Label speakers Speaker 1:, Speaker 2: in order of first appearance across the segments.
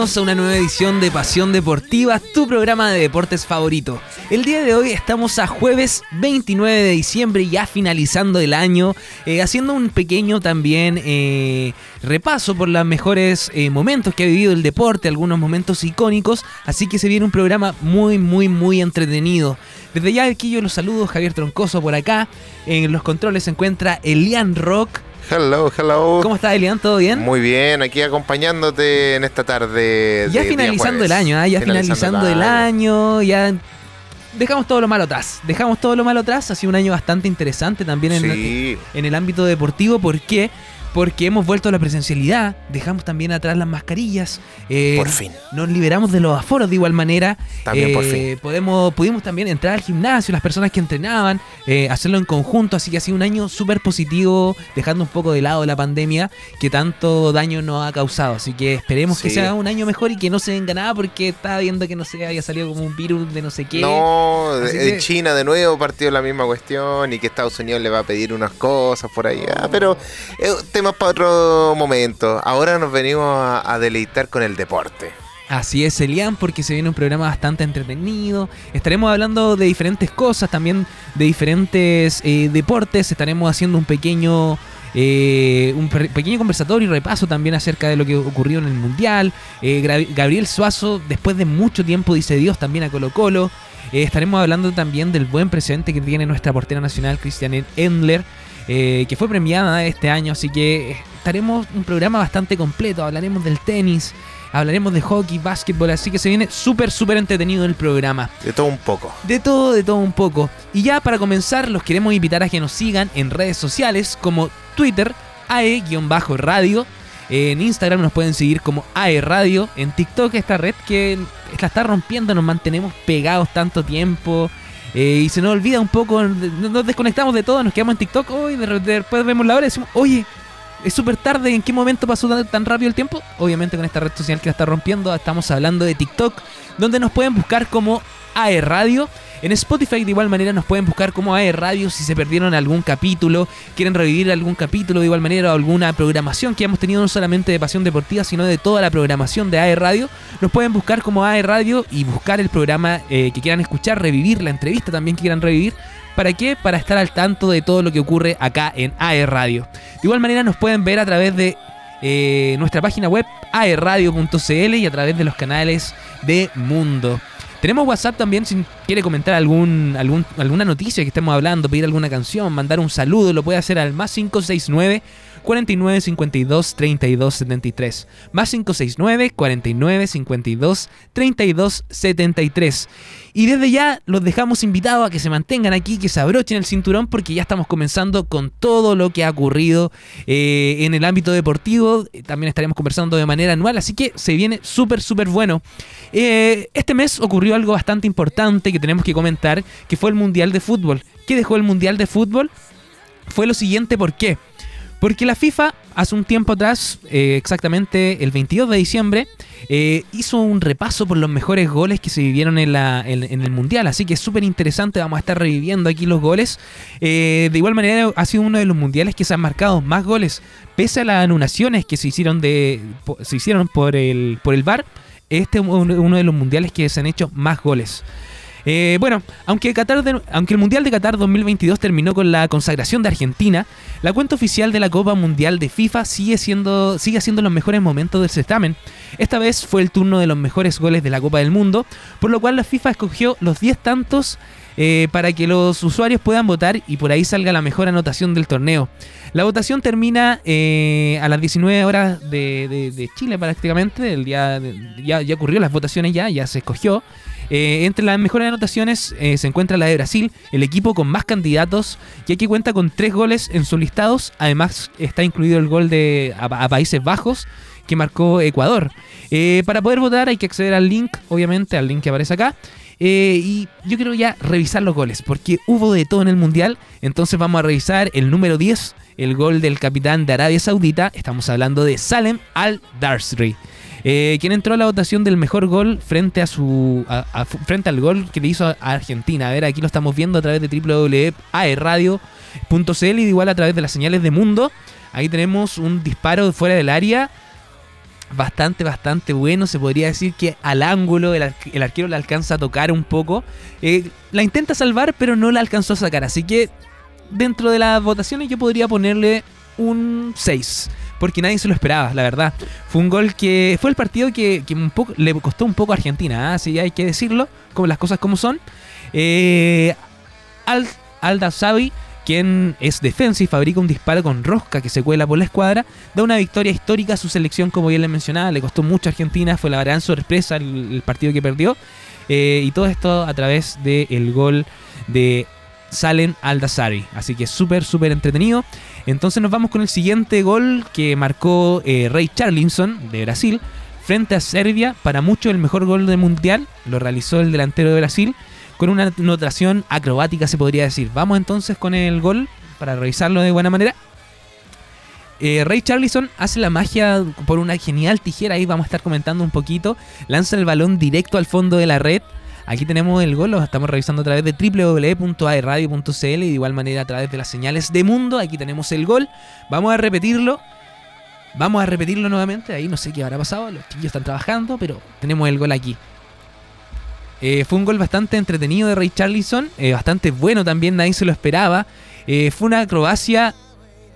Speaker 1: a una nueva edición de Pasión Deportiva, tu programa de deportes favorito. El día de hoy estamos a jueves 29 de diciembre, ya finalizando el año, eh, haciendo un pequeño también eh, repaso por los mejores eh, momentos que ha vivido el deporte, algunos momentos icónicos, así que se viene un programa muy, muy, muy entretenido. Desde ya aquí yo los saludo, Javier Troncoso por acá, en los controles se encuentra Elian Rock.
Speaker 2: Hello, hello.
Speaker 1: ¿Cómo estás, Elian? ¿Todo bien?
Speaker 2: Muy bien, aquí acompañándote en esta tarde.
Speaker 1: Ya finalizando el año, ¿eh? ya finalizando, el año, ya dejamos todo lo malo atrás. Dejamos todo lo malo atrás. Ha sido un año bastante interesante también en, en el ámbito deportivo. ¿Por qué? Porque hemos vuelto a la presencialidad, dejamos también atrás las mascarillas.
Speaker 2: Eh, por fin.
Speaker 1: Nos liberamos de los aforos de igual manera.
Speaker 2: También por fin.
Speaker 1: Eh, podemos, pudimos también entrar al gimnasio, las personas que entrenaban, eh, hacerlo en conjunto, así que ha sido un año súper positivo, dejando un poco de lado la pandemia que tanto daño nos ha causado. Así que esperemos que sea un año mejor y que no se venga nada porque estaba viendo que no se haya salido como un virus de no sé qué.
Speaker 2: No, de, China de nuevo partió la misma cuestión y que Estados Unidos le va a pedir unas cosas por ahí. Ah, pero más para otro momento. Ahora nos venimos a, deleitar con el deporte.
Speaker 1: Así es, Elian, porque se viene un programa bastante entretenido. Estaremos hablando de diferentes cosas, también de diferentes eh, deportes. Estaremos haciendo un pequeño, eh, un pequeño conversatorio y repaso también acerca de lo que ocurrió en el Mundial. Eh, Gabriel Suazo, después de mucho tiempo, dice Dios también a Colo Colo. estaremos hablando también del buen presente que tiene nuestra portera nacional, Cristian Endler. Eh, que fue premiada este año, así que estaremos un programa bastante completo, hablaremos del tenis, hablaremos de hockey, básquetbol, así que se viene súper, súper entretenido el programa.
Speaker 2: De todo un poco.
Speaker 1: De todo, de todo un poco. Y ya para comenzar, los queremos invitar a que nos sigan en redes sociales como Twitter, AE-radio. En Instagram nos pueden seguir como AE Radio. En TikTok, esta red que la está rompiendo, nos mantenemos pegados tanto tiempo. Eh, y se nos olvida un poco, nos desconectamos de todo, nos quedamos en TikTok, hoy después vemos la hora y decimos, oye, es súper tarde, ¿en qué momento pasó tan, rápido el tiempo? Obviamente con esta red social que la está rompiendo, estamos hablando de TikTok, donde nos pueden buscar como AE Radio. En Spotify de igual manera nos pueden buscar como AE Radio si se perdieron algún capítulo, quieren revivir algún capítulo de igual manera o alguna programación que hemos tenido no solamente de Pasión Deportiva, sino de toda la programación de AE Radio. Nos pueden buscar como AE Radio y buscar el programa eh, que quieran escuchar, revivir la entrevista también que quieran revivir. ¿Para qué? Para estar al tanto de todo lo que ocurre acá en AE Radio. De igual manera nos pueden ver a través de eh, nuestra página web aeradio.cl y a través de los canales de Mundo. Tenemos WhatsApp también si quiere comentar algún, algún, alguna noticia que estemos hablando, pedir alguna canción, mandar un saludo, lo puede hacer al más 569 49 52 32 73. Más 569 49 52 32 73. Y desde ya los dejamos invitados a que se mantengan aquí, que se abrochen el cinturón, porque ya estamos comenzando con todo lo que ha ocurrido eh, en el ámbito deportivo. También estaremos conversando de manera anual, así que se viene súper, súper bueno. Eh, este mes ocurrió algo bastante importante que tenemos que comentar, que fue el Mundial de Fútbol. ¿Qué dejó el Mundial de Fútbol? Fue lo siguiente, ¿por qué? Porque la FIFA hace un tiempo atrás, eh, exactamente el 22 de diciembre, eh, hizo un repaso por los mejores goles que se vivieron en, el Mundial. Así que es súper interesante, vamos a estar reviviendo aquí los goles. Eh, de igual manera, ha sido uno de los mundiales que se han marcado más goles, pese a las anulaciones que se hicieron, de, se hicieron por, el, por el VAR. Este es uno de los mundiales que se han hecho más goles. Eh, bueno, aunque, el Mundial de Qatar 2022 terminó con la consagración de Argentina, la cuenta oficial de la Copa Mundial de FIFA sigue siendo sigue siendo los mejores momentos del certamen. Esta vez fue el turno de los mejores goles de la Copa del Mundo, por lo cual la FIFA escogió los 10 tantos eh, para que los usuarios puedan votar y por ahí salga la mejor anotación del torneo. La votación termina eh, a las 19 horas de, Chile prácticamente, el día ya, ya ocurrió las votaciones ya, ya se escogió. Eh, entre las mejores anotaciones eh, se encuentra la de Brasil, el equipo con más candidatos, ya que cuenta con tres goles en sus listados. Además, está incluido el gol de a, Países Bajos que marcó Ecuador. Eh, para poder votar hay que acceder al link, obviamente, al link que aparece acá. y yo quiero ya revisar los goles, porque hubo de todo en el Mundial. Entonces vamos a revisar el número 10, el gol del capitán de Arabia Saudita. Estamos hablando de Salem Al-Darsri. Eh, quien entró a la votación del mejor gol frente a su frente al gol que le hizo a Argentina. A ver, aquí lo estamos viendo a través de www.aerradio.cl y igual a través de las señales de mundo. Ahí tenemos un disparo fuera del área bastante, bastante bueno. Se podría decir que al ángulo el, arquero la alcanza a tocar un poco. Eh, la intenta salvar, pero no la alcanzó a sacar. Así que dentro de las votaciones yo podría ponerle un 6. Porque nadie se lo esperaba, la verdad. Fue un gol que fue el partido que, le costó un poco a Argentina, así ¿ah? hay que decirlo, como las cosas como son. Eh, Al, Alda quien es defensa y fabrica un disparo con rosca que se cuela por la escuadra, da una victoria histórica a su selección, como bien le mencionaba, le costó mucho a Argentina, fue la gran sorpresa el, partido que perdió, eh, y todo esto a través del gol de Salen Aldazari. Así que súper, súper entretenido. Entonces nos vamos con el siguiente gol que marcó eh, Ray Charlinson de Brasil frente a Serbia. Para mucho el mejor gol del mundial. Lo realizó el delantero de Brasil con una notación acrobática se podría decir. Vamos entonces con el gol para revisarlo de buena manera. Eh, Ray Charlison hace la magia por una genial tijera, ahí vamos a estar comentando un poquito. Lanza el balón directo al fondo de la red. Aquí tenemos el gol, lo estamos revisando a través de www.aerradio.cl y de igual manera a través de las señales de mundo. Aquí tenemos el gol. Vamos a repetirlo. Vamos a repetirlo nuevamente. Ahí no sé qué habrá pasado. Los chiquillos están trabajando, pero tenemos el gol aquí. Eh, fue un gol bastante entretenido de Ray Charlison, eh, bastante bueno también, nadie se lo esperaba. Eh, fue una acrobacia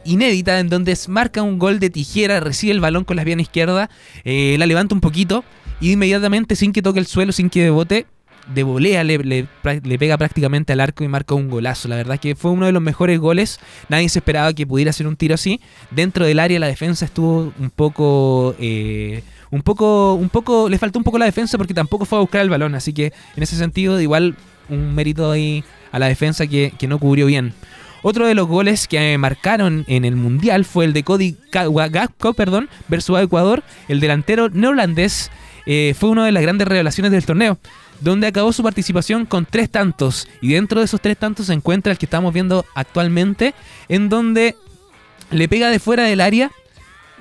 Speaker 1: inédita en donde marca un gol de tijera, recibe el balón con la pierna izquierda, la levanta un poquito y inmediatamente sin que toque el suelo, sin que debote, de volea le, le, pega prácticamente al arco y marca un golazo. La verdad que fue uno de los mejores goles. Nadie se esperaba que pudiera hacer un tiro así. Dentro del área la defensa estuvo un poco un poco, un poco, le faltó un poco la defensa porque tampoco fue a buscar el balón, así que en ese sentido igual un mérito ahí a la defensa que, no cubrió bien. Otro de los goles que marcaron en el Mundial fue el de Cody Gakpo, perdón, versus Ecuador. El delantero neerlandés eh, fue una de las grandes revelaciones del torneo, donde acabó su participación con tres tantos. Y dentro de esos tres tantos se encuentra el que estamos viendo actualmente, en donde le pega de fuera del área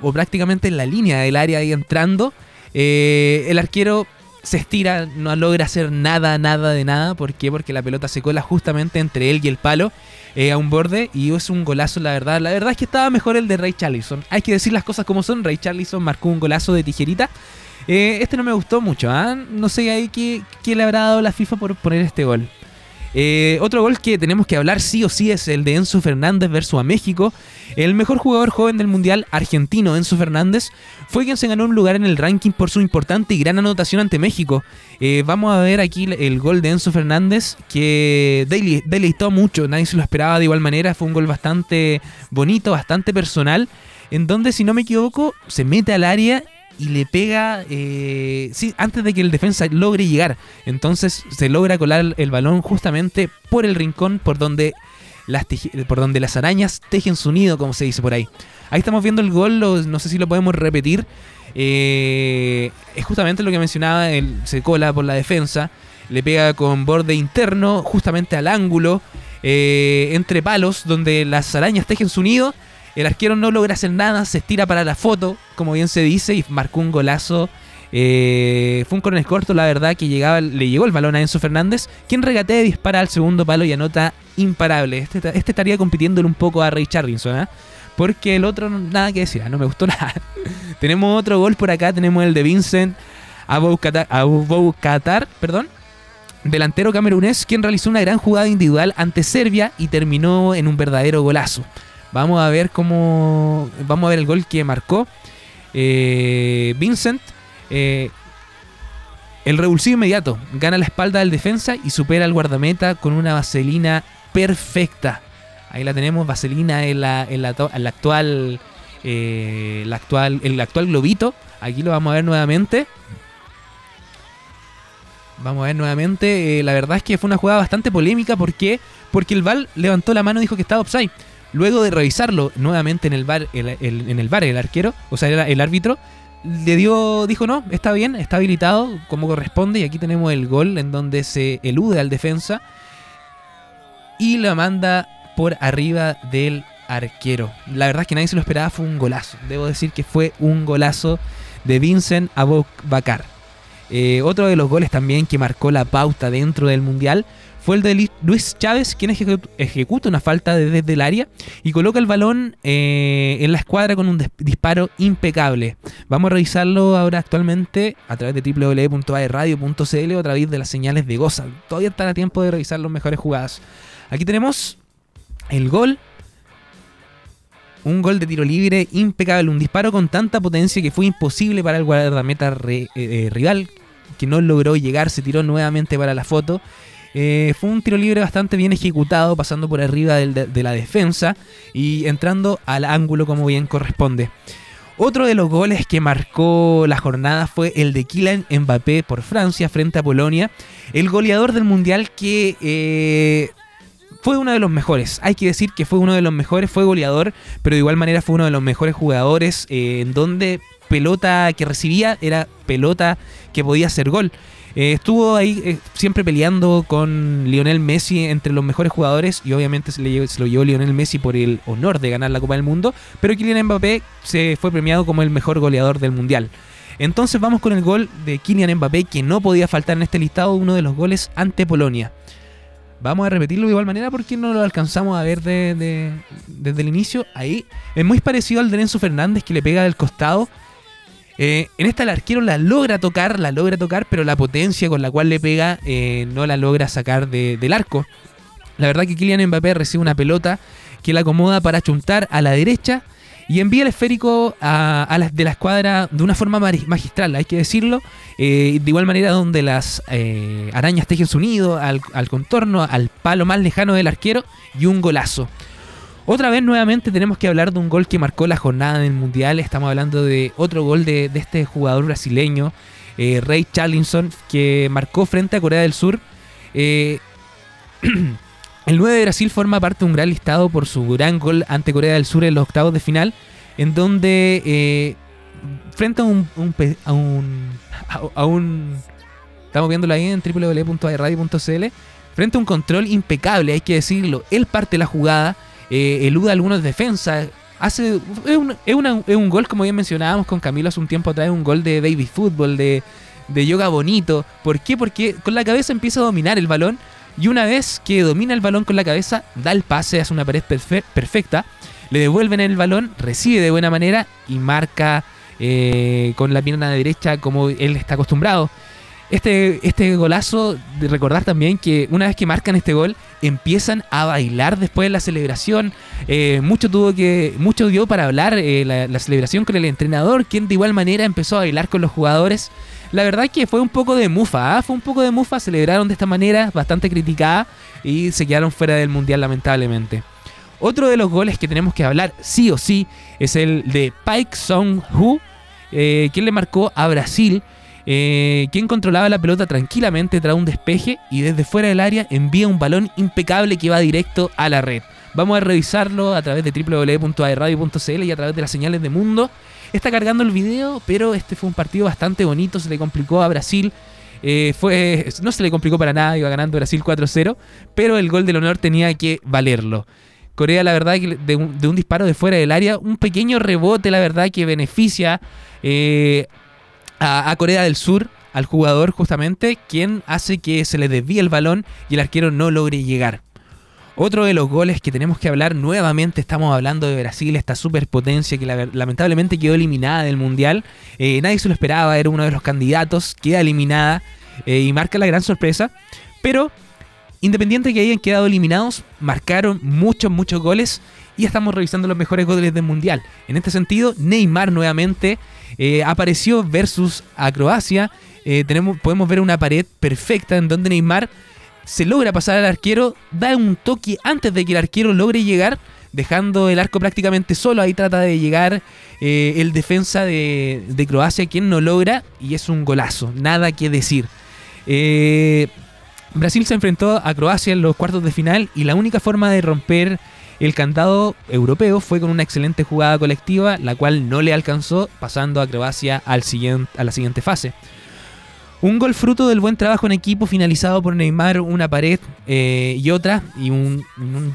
Speaker 1: o prácticamente en la línea del área ahí entrando. Eh, el arquero se estira, no logra hacer nada, nada de nada. ¿Por qué? Porque la pelota se cola justamente entre él y el palo eh, a un borde y es un golazo, la verdad. La verdad es que estaba mejor el de Ray Charlison. Hay que decir las cosas como son. Ray Charlison marcó un golazo de tijerita. Eh, este no me gustó mucho, ¿ah? No sé ahí qué, le habrá dado la FIFA por poner este gol. Eh, otro gol que tenemos que hablar sí o sí es el de Enzo Fernández versus a México. El mejor jugador joven del Mundial argentino, Enzo Fernández, fue quien se ganó un lugar en el ranking por su importante y gran anotación ante México. Eh, vamos a ver aquí el gol de Enzo Fernández que deleitó mucho, nadie se lo esperaba de igual manera, fue un gol bastante bonito, bastante personal, en donde si no me equivoco se mete al área y le pega eh, sí, antes de que el defensa logre llegar. Entonces se logra colar el balón justamente por el rincón por donde las, por donde las arañas tejen su nido, como se dice por ahí. Ahí estamos viendo el gol, no sé si lo podemos repetir. Eh, es justamente lo que mencionaba, el, se cola por la defensa, le pega con borde interno justamente al ángulo, eh, entre palos, donde las arañas tejen su nido el arquero no logra hacer nada, se estira para la foto, como bien se dice, y marcó un golazo. Eh, fue un corner corto, la verdad, que llegaba, le llegó el balón a Enzo Fernández, quien regatea y dispara al segundo palo y anota imparable. Este, este estaría compitiéndole un poco a Ray Charlinson, ¿eh? porque el otro, nada que decir, ¿ah? no me gustó nada. tenemos otro gol por acá, tenemos el de Vincent Qatar, perdón, delantero camerunés, quien realizó una gran jugada individual ante Serbia y terminó en un verdadero golazo. Vamos a ver cómo. Vamos a ver el gol que marcó eh, Vincent. Eh, el revulsivo inmediato gana la espalda del defensa y supera al guardameta con una vaselina perfecta. Ahí la tenemos, vaselina en la, en la, actual, eh, la actual, el actual globito. Aquí lo vamos a ver nuevamente. Vamos a ver nuevamente. la verdad es que fue una jugada bastante polémica. ¿Por qué? Porque el Val levantó la mano y dijo que estaba offside. Luego de revisarlo nuevamente en el bar, el, en el bar el arquero, o sea, el, árbitro, le dio, dijo no, está bien, está habilitado como corresponde y aquí tenemos el gol en donde se elude al defensa y la manda por arriba del arquero. La verdad es que nadie se lo esperaba, fue un golazo. Debo decir que fue un golazo de Vincent Abokbakar. Eh, otro de los goles también que marcó la pauta dentro del Mundial fue el de Luis Chávez, quien ejecuta una falta desde el área y coloca el balón eh, en la escuadra con un disparo impecable. Vamos a revisarlo ahora actualmente a través de www.aerradio.cl o a través de las señales de Goza. Todavía está a tiempo de revisar las mejores jugadas. Aquí tenemos el gol. Un gol de tiro libre impecable, un disparo con tanta potencia que fue imposible para el guardameta eh, eh, rival, que no logró llegar, se tiró nuevamente para la foto eh, fue un tiro libre bastante bien ejecutado, pasando por arriba de, la defensa y entrando al ángulo como bien corresponde. Otro de los goles que marcó la jornada fue el de Kylian Mbappé por Francia frente a Polonia, el goleador del mundial que eh, fue uno de los mejores. Hay que decir que fue uno de los mejores, fue goleador, pero de igual manera fue uno de los mejores jugadores eh, en donde pelota que recibía era pelota que podía hacer gol. Eh, estuvo ahí eh, siempre peleando con Lionel Messi entre los mejores jugadores y obviamente se, lo llevó Lionel Messi por el honor de ganar la Copa del Mundo, pero Kylian Mbappé se fue premiado como el mejor goleador del Mundial. Entonces vamos con el gol de Kylian Mbappé que no podía faltar en este listado, uno de los goles ante Polonia. Vamos a repetirlo de igual manera porque no lo alcanzamos a ver desde el inicio. Ahí es muy parecido al de Enzo Fernández que le pega del costado eh, en esta el arquero la logra tocar, la logra tocar, pero la potencia con la cual le pega eh, no la logra sacar del arco. La verdad que Kylian Mbappé recibe una pelota que la acomoda para chuntar a la derecha y envía el esférico a, de la escuadra de una forma magistral, hay que decirlo. Eh, de igual manera donde las arañas tejen su nido al, al contorno, al palo más lejano del arquero y un golazo. Otra vez nuevamente tenemos que hablar de un gol que marcó la jornada del Mundial. Estamos hablando de otro gol de, este jugador brasileño, eh, Ray Charlinson, que marcó frente a Corea del Sur. Eh, el 9 de Brasil forma parte de un gran listado por su gran gol ante Corea del Sur en los octavos de final, en donde eh, frente a un, a un, a un estamos viéndolo ahí en www.radio.cl frente a un control impecable, hay que decirlo. Él parte la jugada eh, eluda algunas defensas. Hace, es, un, es, un gol, como bien mencionábamos con Camilo hace un tiempo atrás, un gol de baby fútbol, de, de yoga bonito. ¿Por qué? Porque con la cabeza empieza a dominar el balón y una vez que domina el balón con la cabeza, da el pase, hace una pared perfecta, le devuelven el balón, recibe de buena manera y marca eh, con la pierna derecha como él está acostumbrado. Este, este golazo, de recordar también que una vez que marcan este gol, empiezan a bailar después de la celebración. Eh, mucho tuvo que, mucho dio para hablar eh, la, celebración con el entrenador, quien de igual manera empezó a bailar con los jugadores. La verdad que fue un poco de mufa, ¿ah? fue un poco de mufa, celebraron de esta manera, bastante criticada, y se quedaron fuera del mundial lamentablemente. Otro de los goles que tenemos que hablar sí o sí es el de Pike Song-hu, eh, quien le marcó a Brasil eh, quien controlaba la pelota tranquilamente tras un despeje y desde fuera del área envía un balón impecable que va directo a la red. Vamos a revisarlo a través de www.aerradio.cl y a través de las señales de mundo. Está cargando el video, pero este fue un partido bastante bonito, se le complicó a Brasil. Eh, fue, no se le complicó para nada, iba ganando Brasil 4-0, pero el gol del honor tenía que valerlo. Corea, la verdad, de un, disparo de fuera del área, un pequeño rebote, la verdad, que beneficia eh, a, Corea del Sur, al jugador justamente, quien hace que se le desvíe el balón y el arquero no logre llegar. Otro de los goles que tenemos que hablar nuevamente, estamos hablando de Brasil, esta superpotencia que lamentablemente quedó eliminada del Mundial. Eh, nadie se lo esperaba, era uno de los candidatos, queda eliminada eh, y marca la gran sorpresa. Pero independiente de que hayan quedado eliminados, marcaron muchos, muchos goles y estamos revisando los mejores goles del Mundial. En este sentido, Neymar nuevamente eh, apareció versus a Croacia. Eh, tenemos, podemos ver una pared perfecta en donde Neymar se logra pasar al arquero, da un toque antes de que el arquero logre llegar, dejando el arco prácticamente solo. Ahí trata de llegar eh, el defensa de, de, Croacia, quien no logra, y es un golazo, nada que decir. Brasil se enfrentó a Croacia en los cuartos de final y la única forma de romper el cantado europeo fue con una excelente jugada colectiva, la cual no le alcanzó, pasando a Croacia al siguiente, a la siguiente fase. Un gol fruto del buen trabajo en equipo finalizado por Neymar, una pared eh, y otra, y un, un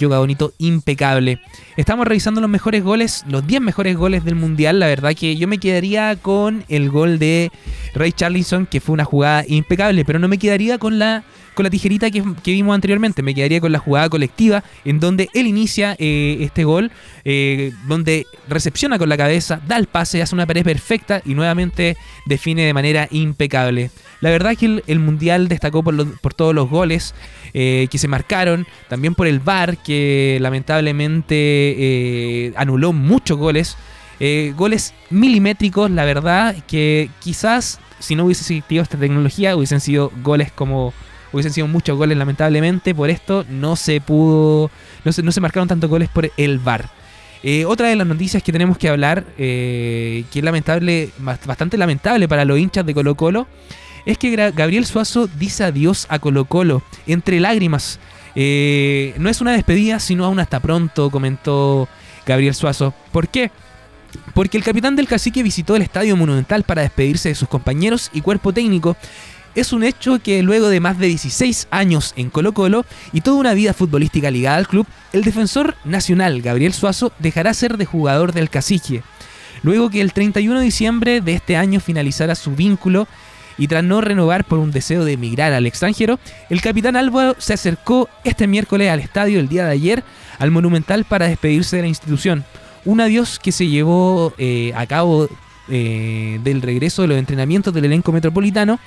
Speaker 1: impecable. Estamos revisando los mejores goles, los 10 mejores goles del Mundial. La verdad que yo me quedaría con el gol de Ray Charlison, que fue una jugada impecable, pero no me quedaría con la con la tijerita que, vimos anteriormente. Me quedaría con la jugada colectiva, en donde él inicia eh, este gol, eh, donde recepciona con la cabeza, da el pase, hace una pared perfecta y nuevamente define de manera impecable. La verdad que el, Mundial destacó por, todos los goles eh, que se marcaron, también por el VAR, que lamentablemente anuló muchos goles. goles milimétricos, la verdad, que quizás si no hubiese existido esta tecnología hubiesen sido goles como hubiesen sido muchos goles lamentablemente, por esto no se pudo, no se, no se marcaron tantos goles por el VAR. Eh, otra de las noticias que tenemos que hablar, eh, que es lamentable, bastante lamentable para los hinchas de Colo Colo, es que Gabriel Suazo dice adiós a Colo Colo entre lágrimas. Eh, no es una despedida, sino aún hasta pronto, comentó Gabriel Suazo. ¿Por qué? Porque el capitán del cacique visitó el Estadio Monumental para despedirse de sus compañeros y cuerpo técnico es un hecho que luego de más de 16 años en Colo Colo y toda una vida futbolística ligada al club, el defensor nacional Gabriel Suazo dejará ser de jugador del Cacique. Luego que el 31 de diciembre de este año finalizara su vínculo y tras no renovar por un deseo de emigrar al extranjero, el capitán Álvaro se acercó este miércoles al estadio el día de ayer al Monumental para despedirse de la institución. Un adiós que se llevó eh, a cabo eh, del regreso de los entrenamientos del elenco metropolitano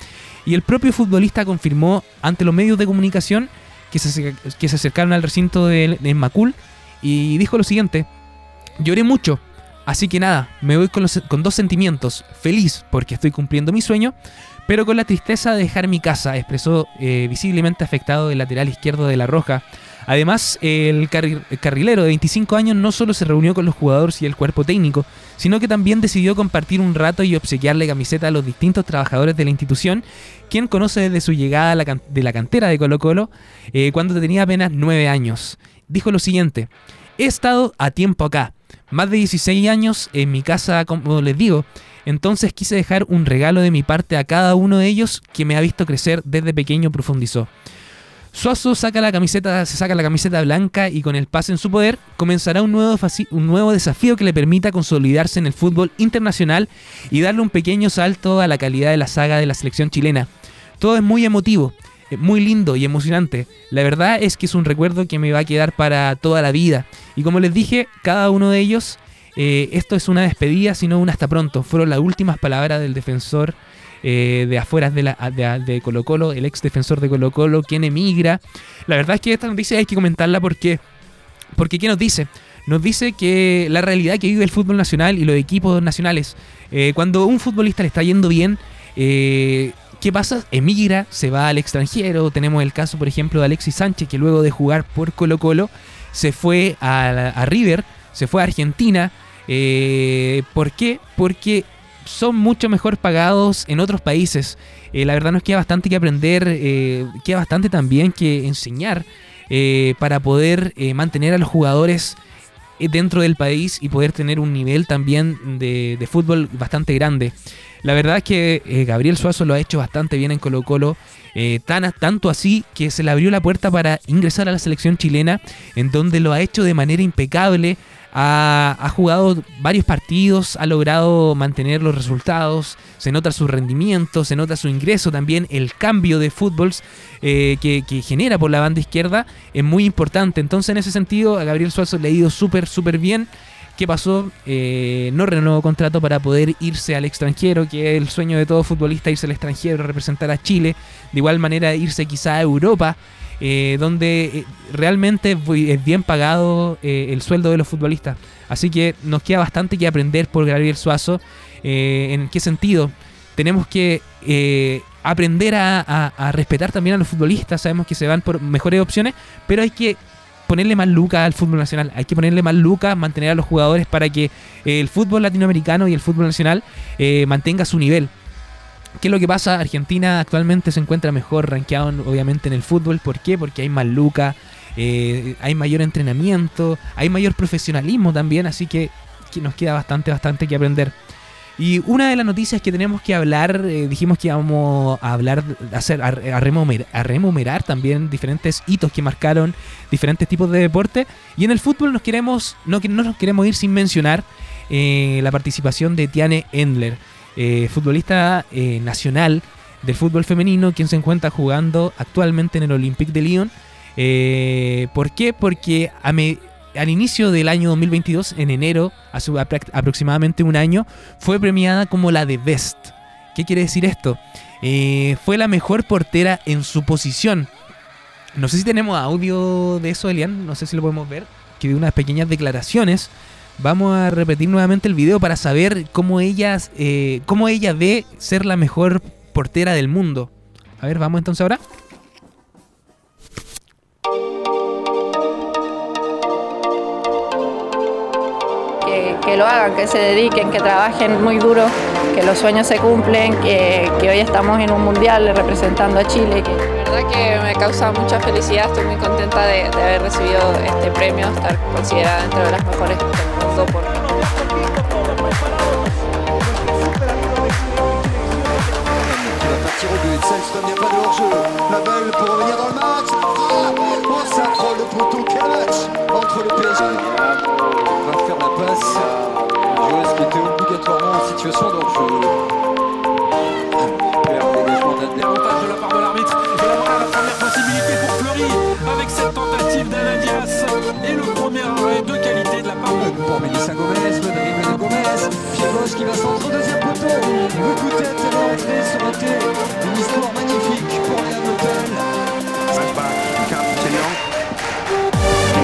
Speaker 1: y el propio futbolista confirmó ante los medios de comunicación que se, que se acercaron al recinto de, Macul y dijo lo siguiente, lloré mucho, así que nada, me voy con, con dos sentimientos, feliz porque estoy cumpliendo mi sueño, pero con la tristeza de dejar mi casa, expresó eh, visiblemente afectado el lateral izquierdo de La Roja, Además, el, carrilero de 25 años no solo se reunió con los jugadores y el cuerpo técnico, sino que también decidió compartir un rato y obsequiarle camiseta a los distintos trabajadores de la institución, quien conoce desde su llegada de la cantera de Colo Colo eh, cuando tenía apenas 9 años. Dijo lo siguiente, he estado a tiempo acá, más de 16 años en mi casa, como les digo, entonces quise dejar un regalo de mi parte a cada uno de ellos que me ha visto crecer desde pequeño, profundizó. Suazo saca la camiseta, se saca la camiseta blanca y con el pase en su poder comenzará un nuevo, un nuevo desafío que le permita consolidarse en el fútbol internacional y darle un pequeño salto a la calidad de la saga de la selección chilena. Todo es muy emotivo, muy lindo y emocionante. La verdad es que es un recuerdo que me va a quedar para toda la vida. Y como les dije, cada uno de ellos, eh, esto es una despedida, sino un hasta pronto. Fueron las últimas palabras del defensor eh, de afuera de, la, de, Colo Colo, el ex defensor de Colo Colo, quien emigra. La verdad es que esta noticia hay que comentarla porque, porque ¿qué nos dice? Nos dice que la realidad que vive el fútbol nacional y los equipos nacionales, eh, cuando un futbolista le está yendo bien, eh, ¿Qué pasa? Emigra, se va al extranjero. Tenemos el caso, por ejemplo, de Alexis Sánchez, que luego de jugar por Colo Colo se fue a, River, se fue a Argentina. ¿Por qué? Porque son mucho mejor pagados en otros países. Eh, la verdad nos queda bastante que aprender, eh, queda bastante también que enseñar eh, para poder mantener a los jugadores dentro del país y poder tener un nivel también de, fútbol bastante grande. La verdad es que Gabriel Suazo lo ha hecho bastante bien en Colo Colo, tan, tanto así que se le abrió la puerta para ingresar a la selección chilena, en donde lo ha hecho de manera impecable, ha, jugado varios partidos, ha logrado mantener los resultados, se nota su rendimiento, se nota su ingreso también, el cambio de fútbol eh, que, genera por la banda izquierda es muy importante. Entonces en ese sentido Gabriel Suazo le ha ido súper, súper bien. ¿Qué pasó? Eh, no renovó contrato para poder irse al extranjero, que es el sueño de todo futbolista, irse al extranjero, representar a Chile. De igual manera irse quizá a Europa eh, donde eh, realmente es bien pagado el sueldo de los futbolistas. Así que nos queda bastante que aprender por Gabriel Suazo. ¿En qué sentido? Tenemos que aprender a, respetar también a los futbolistas. Sabemos que se van por mejores opciones, pero hay que ponerle más lucas al fútbol nacional. Hay que ponerle más lucas, mantener a los jugadores para que el fútbol latinoamericano y el fútbol nacional mantenga su nivel. ¿Qué es lo que pasa? Argentina actualmente se encuentra mejor rankeado, obviamente, en el fútbol. ¿Por qué? Porque hay más lucas, eh, hay mayor entrenamiento, hay mayor profesionalismo también, así que, nos queda bastante, bastante que aprender. Y una de las noticias que tenemos que hablar, eh, dijimos que íbamos a hablar, a, hacer, a, a a rememorar también diferentes hitos que marcaron diferentes tipos de deporte. Y en el fútbol nos queremos, no, no nos queremos ir sin mencionar eh, la participación de Tiane Endler, eh, futbolista nacional del fútbol femenino, quien se encuentra jugando actualmente en el Olympique de Lyon. ¿Por qué? Porque a me- al inicio del año 2022, en enero, hace aproximadamente un año, fue premiada como la de Best. ¿Qué quiere decir esto? Eh, fue la mejor portera en su posición. No sé si tenemos audio de eso, Elian, no sé si lo podemos ver, que de unas pequeñas declaraciones. Vamos a repetir nuevamente el video para saber cómo, ellas, eh, cómo ella ve ser la mejor portera del mundo. A ver, vamos entonces ahora.
Speaker 3: Que, lo hagan, que se dediquen, que trabajen muy duro, que los sueños se cumplen, que, que hoy estamos en un mundial representando a Chile. que-
Speaker 4: La verdad que me causa mucha felicidad, estoy muy contenta de, de haber recibido este premio, estar considerada entre de las mejores del mundo por,
Speaker 5: qui va partir au but. Sexton, il n'y a pas de hors-jeu. La balle pour revenir dans poteau. Match entre le PSG. On va faire la passe. Joueuse qui était obligatoirement en situation d'hors-jeu. Super dégagement d'Adler.
Speaker 6: Avantage de la part de l'arbitre. Et là, voilà la première possibilité pour Fleury avec cette tentative d'Alain Diaz et le premier arrêt de qualité de la part de
Speaker 5: Pour Mélissa Gomez, le dribble de Gomez. Pied gauche qui va centre au deuxième poteau. Le coup de tête. Ça aurait été une histoire magnifique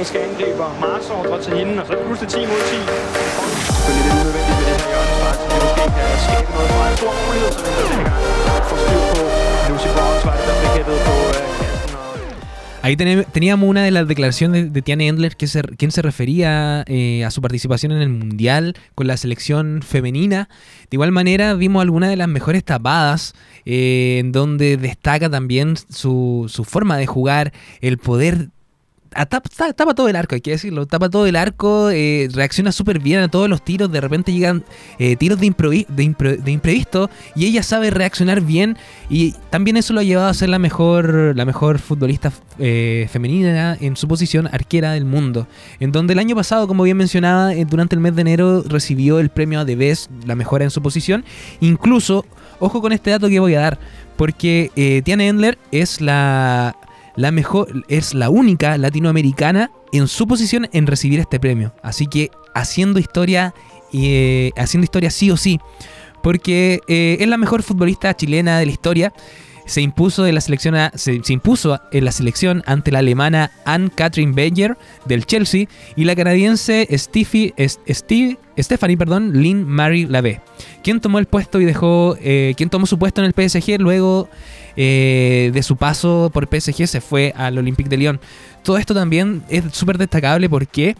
Speaker 6: engelske angriber marcher over til hende, og så er det pludselig 10 mod 10. Selvfølgelig lidt unødvendigt med det her hjørnespark, som vi måske kan skabe noget fra en stor mulighed, som vi denne gang får styr på. Lucy Browns var det, der fik hættet på kassen, og
Speaker 1: Ahí teníamos una de las declaraciones de, de Tiane Endler, que se, quien se refería eh, a su participación en el Mundial con la selección femenina. De igual manera, vimos algunas de las mejores tapadas, eh, en donde destaca también su, su forma de jugar, el poder tapa, todo el arco, hay que decirlo. Tapa todo el arco, eh, reacciona súper bien a todos los tiros. De repente llegan eh, tiros de, de, de imprevisto y ella sabe reaccionar bien. Y también eso lo ha llevado a ser la mejor, la mejor futbolista eh, femenina en su posición arquera del mundo. En donde el año pasado, como bien mencionaba, durante el mes de enero recibió el premio The Best, la mejora en su posición. Incluso, ojo con este dato que voy a dar, porque Tiana Endler es la la mejor, es la única latinoamericana en su posición en recibir este premio. Así que haciendo historia, eh, haciendo historia sí o sí, porque eh, es la mejor futbolista chilena de la historia. Se impuso, de la selección se, impuso en la selección ante la alemana Anne-Catherine Beyer del Chelsea y la canadiense es- Steve- Stephanie perdón, Lynn Marie Lave, quien tomó el puesto y dejó, eh, quien tomó su puesto en el PSG luego eh, de su paso por PSG se fue al Olympique de Lyon. Todo esto también es súper destacable ¿por qué?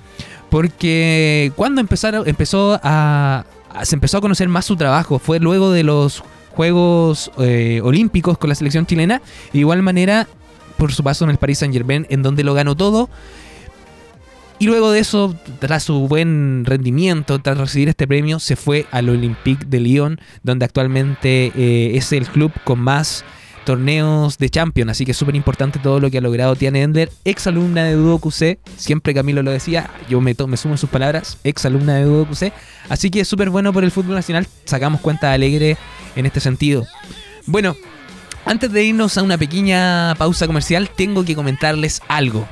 Speaker 1: porque cuando empezaron, empezó a, a- se empezó a conocer más su trabajo fue luego de los Juegos eh, Olímpicos con la selección chilena. De igual manera, por su paso en el Paris Saint Germain, en donde lo ganó todo. Y luego de eso, tras su buen rendimiento, tras recibir este premio, se fue al Olympique de Lyon, donde actualmente eh, es el club con más torneos de Champions. Así que es súper importante todo lo que ha logrado Tiane Ender, ex alumna de QC. Siempre Camilo lo decía, yo me, sumo en sus palabras, ex alumna de QC. Así que es súper bueno por el fútbol nacional. Sacamos cuenta alegre en este sentido. Bueno, antes de irnos a una pequeña pausa comercial, tengo que comentarles algo.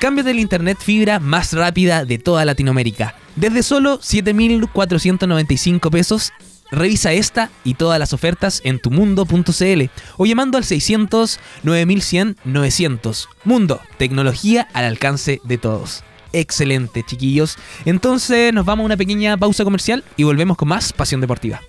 Speaker 1: Cámbiate el internet fibra más rápida de toda Latinoamérica. Desde solo 7.495 pesos, revisa esta y todas las ofertas en tumundo.cl o llamando al 600 9100 900. Mundo, tecnología al alcance de todos.
Speaker 7: excelente, chiquillos. Entonces nos vamos a una pequeña pausa comercial y volvemos con más Pasión Deportiva.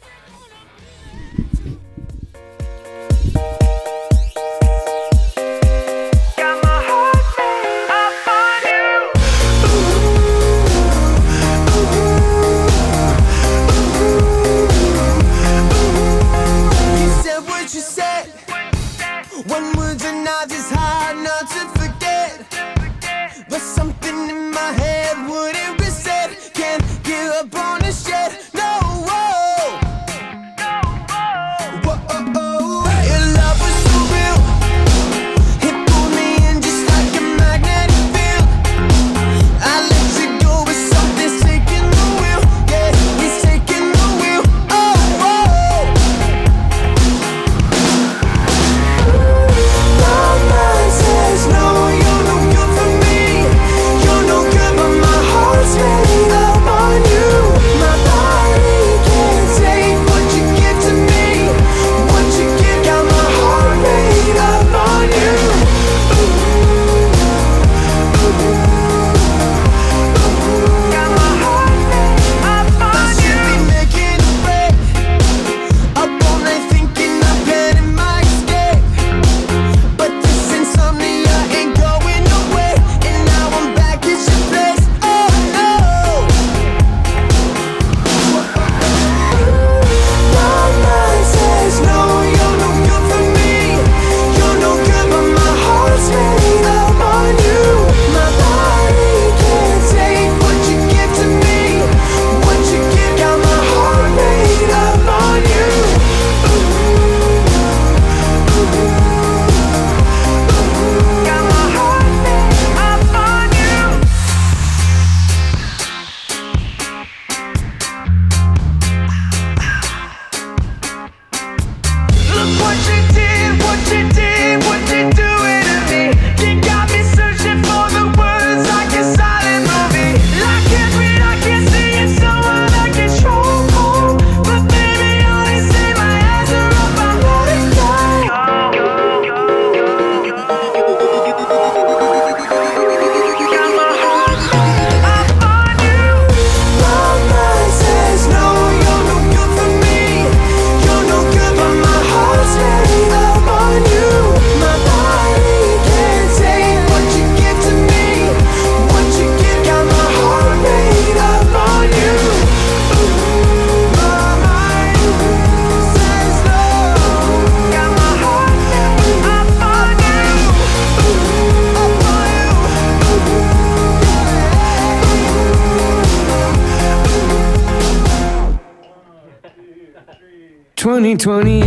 Speaker 8: 2020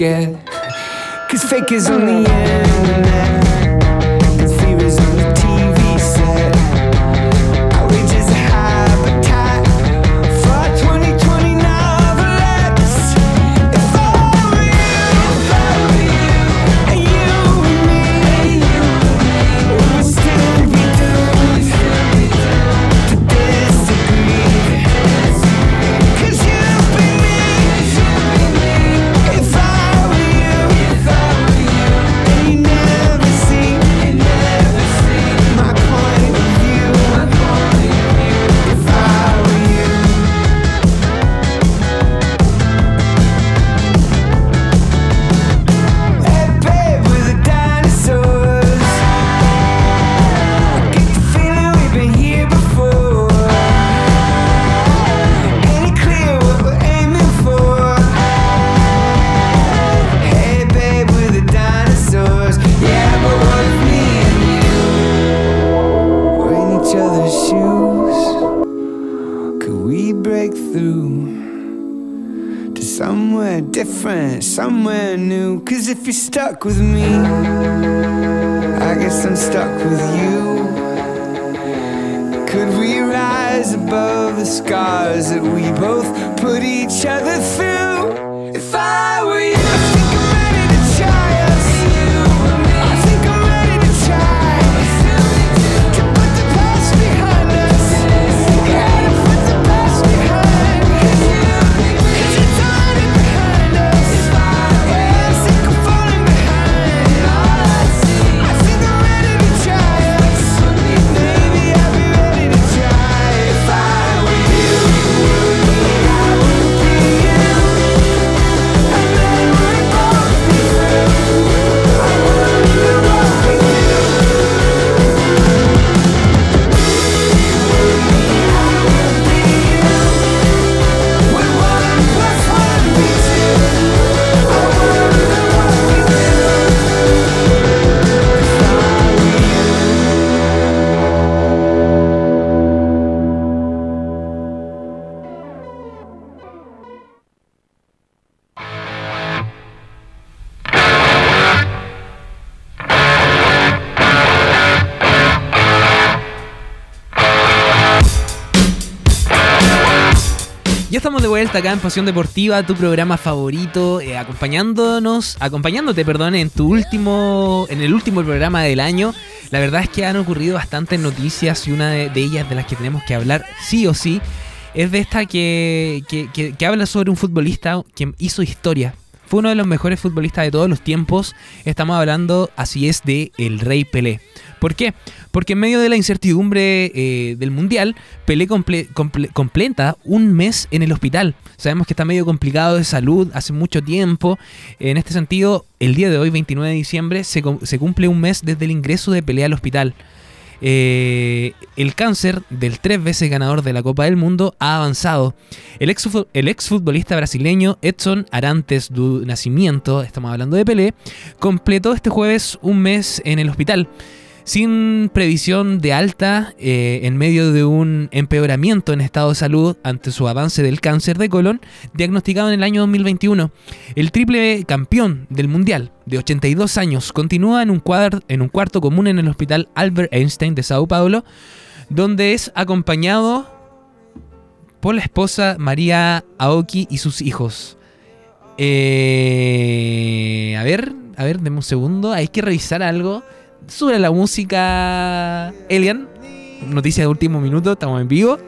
Speaker 8: Cause fake is on the
Speaker 7: hmm. internet. Stuck with me, I guess I'm stuck with you. Could we rise above the scars that we both put each other through?
Speaker 1: Acá en Pasión Deportiva, tu programa favorito, eh, acompañándonos, acompañándote, perdón, en tu último, en el último programa del año. La verdad es que han ocurrido bastantes noticias y una de, ellas de las que tenemos que hablar sí o sí es de esta que, que, que- que habla sobre un futbolista que hizo historia. Fue uno de los mejores futbolistas de todos los tiempos. Estamos hablando, así es, de el Rey Pelé. ¿Por qué? Porque en medio de la incertidumbre eh, del Mundial, Pelé comple- comple- completa un mes en el hospital. Sabemos que está medio complicado de salud hace mucho tiempo. En este sentido, el día de hoy, 29 de diciembre, se cumple un mes desde el ingreso de Pelé al hospital. Eh, el cáncer del tres veces ganador de la Copa del Mundo ha avanzado. El ex, el exfutbolista brasileño Edson Arantes do Nascimento, estamos hablando de Pelé, completó este jueves un mes en el hospital. Sin previsión de alta, eh, en medio de un empeoramiento en estado de salud ante su avance del cáncer de colon, diagnosticado en el año 2021. El triple campeón del Mundial, de 82 años, continúa en un, cuarto común en el Hospital Albert Einstein de Sao Paulo, donde es acompañado por la esposa María Aoki y sus hijos. Eh, a ver, a ver, deme un segundo. Hay que revisar algo. Sube la música, Elian. Noticia de último minuto, estamos en vivo.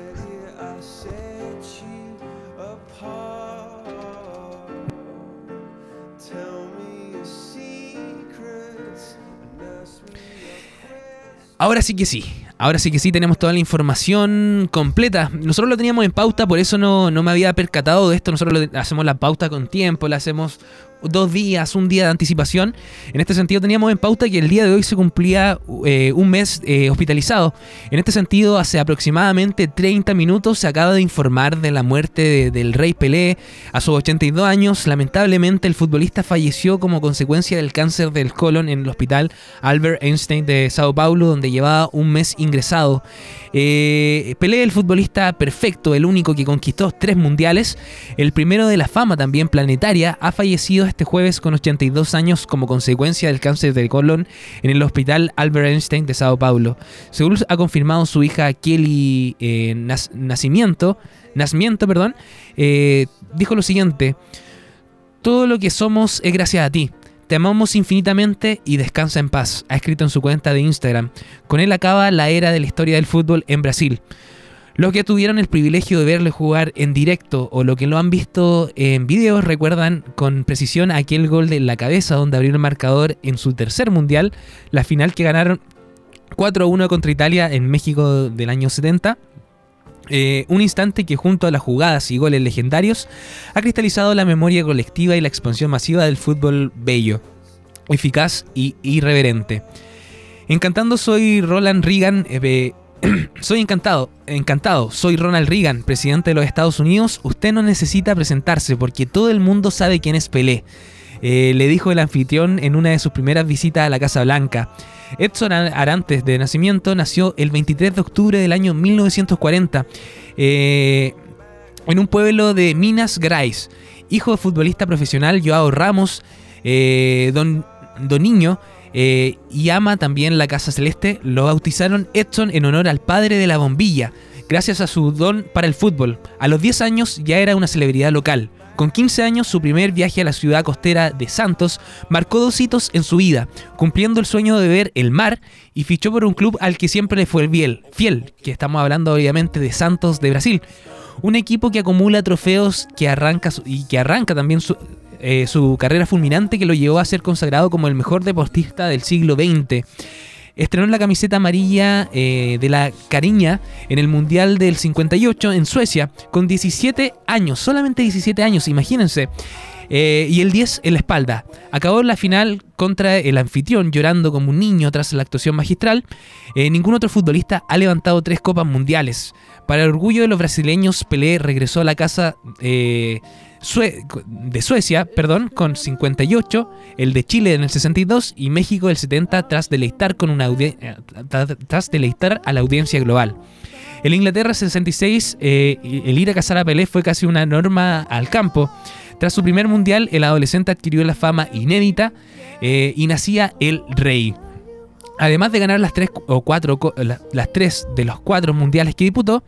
Speaker 1: Ahora sí que sí. Ahora sí que sí tenemos toda la información completa. Nosotros lo teníamos en pauta, por eso no, no me había percatado de esto. Nosotros hacemos la pauta con tiempo, la hacemos dos días, un día de anticipación. En este sentido teníamos en pauta que el día de hoy se cumplía eh, un mes eh, hospitalizado. En este sentido, hace aproximadamente 30 minutos se acaba de informar de la muerte de- del rey Pelé a sus 82 años. Lamentablemente el futbolista falleció como consecuencia del cáncer del colon en el hospital Albert Einstein de Sao Paulo, donde llevaba un mes ingresado. Eh, Pelé, el futbolista perfecto, el único que conquistó tres mundiales, el primero de la fama también planetaria, ha fallecido este jueves con 82 años como consecuencia del cáncer del colon en el hospital Albert Einstein de Sao Paulo. Según ha confirmado su hija Kelly eh, Nacimiento, Nacimiento, perdón, eh, dijo lo siguiente: Todo lo que somos es gracias a ti. Te amamos infinitamente y descansa en paz, ha escrito en su cuenta de Instagram. Con él acaba la era de la historia del fútbol en Brasil. Los que tuvieron el privilegio de verle jugar en directo o lo que lo han visto en videos recuerdan con precisión aquel gol de la cabeza donde abrió el marcador en su tercer mundial, la final que ganaron 4-1 contra Italia en México del año 70. Eh, un instante que junto a las jugadas y goles legendarios ha cristalizado la memoria colectiva y la expansión masiva del fútbol bello, eficaz y irreverente. Encantando soy Roland Reagan, eh, soy encantado, encantado, soy Ronald Reagan, presidente de los Estados Unidos. Usted no necesita presentarse porque todo el mundo sabe quién es Pelé. Eh, le dijo el anfitrión en una de sus primeras visitas a la Casa Blanca. Edson Arantes de nacimiento nació el 23 de octubre del año 1940 eh, en un pueblo de Minas Gerais hijo de futbolista profesional Joao Ramos, eh, don, Niño, y ama también la Casa Celeste, lo bautizaron Edson en honor al padre de la bombilla, gracias a su don para el fútbol. A los 10 años ya era una celebridad local. Con 15 años, su primer viaje a la ciudad costera de Santos marcó dos hitos en su vida, cumpliendo el sueño de ver el mar y fichó por un club al que siempre le fue fiel, fiel, que estamos hablando obviamente de Santos de Brasil. Un equipo que acumula trofeos que arranca y que arranca también su, eh, su carrera fulminante que lo llevó a ser consagrado como el mejor deportista del siglo XX. Estrenó la camiseta amarilla eh, de la Cariña en el Mundial del 58 en Suecia con 17 años, solamente 17 años, imagínense. Eh, y el 10 en la espalda. Acabó la final contra el anfitrión llorando como un niño tras la actuación magistral. Eh, ningún otro futbolista ha levantado tres copas mundiales. Para el orgullo de los brasileños, Pelé regresó a la casa De Suecia perdón, con 58, el de Chile en el 62 y México el 70 tras deleitar, con una eh, tra- tras deleitar a la audiencia global. En Inglaterra 66, eh, el ir a cazar a Pelé fue casi una norma al campo. Tras su primer mundial, el adolescente adquirió la fama inédita eh, y nacía el rey. Además de ganar las tres o cuatro las tres de los cuatro mundiales que disputó,